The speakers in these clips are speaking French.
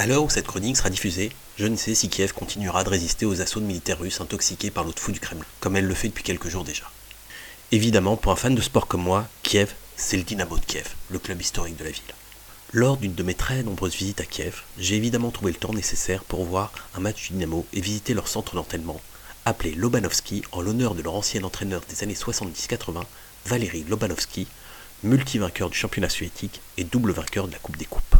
À l'heure où cette chronique sera diffusée, je ne sais si Kiev continuera de résister aux assauts de militaires russes intoxiqués par l'autre fou du Kremlin, comme elle le fait depuis quelques jours déjà. Évidemment, pour un fan de sport comme moi, Kiev, c'est le Dynamo de Kiev, le club historique de la ville. Lors d'une de mes très nombreuses visites à Kiev, j'ai évidemment trouvé le temps nécessaire pour voir un match du Dynamo et visiter leur centre d'entraînement, appelé Lobanovski en l'honneur de leur ancien entraîneur des années 70-80, Valéry Lobanovski, multi-vainqueur du championnat soviétique et double vainqueur de la Coupe des Coupes.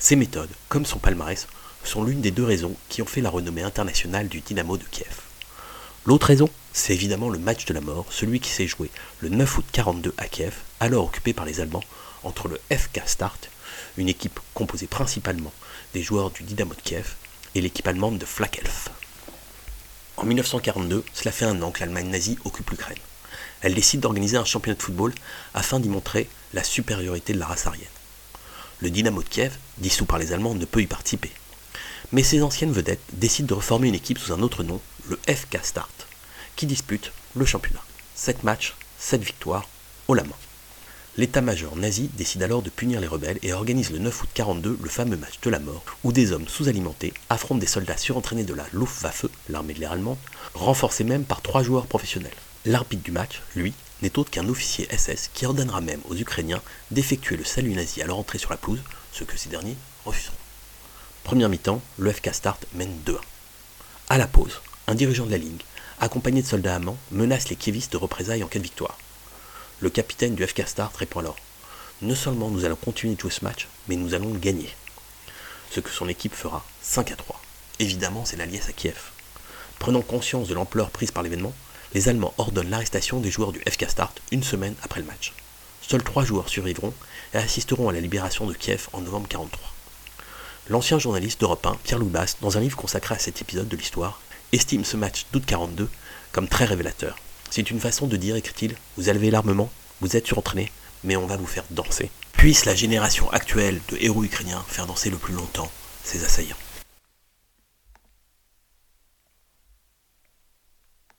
Ses méthodes, comme son palmarès, sont l'une des deux raisons qui ont fait la renommée internationale du Dynamo de Kiev. L'autre raison, c'est évidemment le match de la mort, celui qui s'est joué le 9 août 42 à Kiev, alors occupé par les Allemands, entre le FK Start, une équipe composée principalement des joueurs du Dynamo de Kiev, et l'équipe allemande de Flakelf. En 1942, cela fait un an que l'Allemagne nazie occupe l'Ukraine. Elle décide d'organiser un championnat de football afin d'y montrer la supériorité de la race aryenne. Le Dynamo de Kiev, dissous par les Allemands, ne peut y participer. Mais ses anciennes vedettes décident de reformer une équipe sous un autre nom, le FK Start, qui dispute le championnat. 7 matchs, 7 victoires, au la main. L'état-major nazi décide alors de punir les rebelles et organise le 9 août 42 le fameux match de la mort, où des hommes sous-alimentés affrontent des soldats surentraînés de la Luftwaffe, l'armée de l'air allemande, renforcés même par trois joueurs professionnels. L'arbitre du match, lui, n'est autre qu'un officier SS qui ordonnera même aux Ukrainiens d'effectuer le salut nazi à leur entrée sur la pelouse, ce que ces derniers refuseront. Première mi-temps, le FK Start mène 2-1. À la pause, un dirigeant de la ligne, accompagné de soldats allemands, menace les kievistes de représailles en cas de victoire. Le capitaine du FK Start répond alors Non seulement nous allons continuer de jouer ce match, mais nous allons le gagner. Ce que son équipe fera 5 à 3. Évidemment, c'est la liesse à Kiev. Prenant conscience de l'ampleur prise par l'événement, les Allemands ordonnent l'arrestation des joueurs du FK Start une semaine après le match. Seuls trois joueurs survivront et assisteront à la libération de Kiev en novembre 1943. L'ancien journaliste d'Europe 1, Pierre Loubas, dans un livre consacré à cet épisode de l'histoire, estime ce match d'août 42 comme très révélateur. C'est une façon de dire, écrit-il, vous avez l'armement, vous êtes surentraîné, mais on va vous faire danser. Puisse la génération actuelle de héros ukrainiens faire danser le plus longtemps ses assaillants.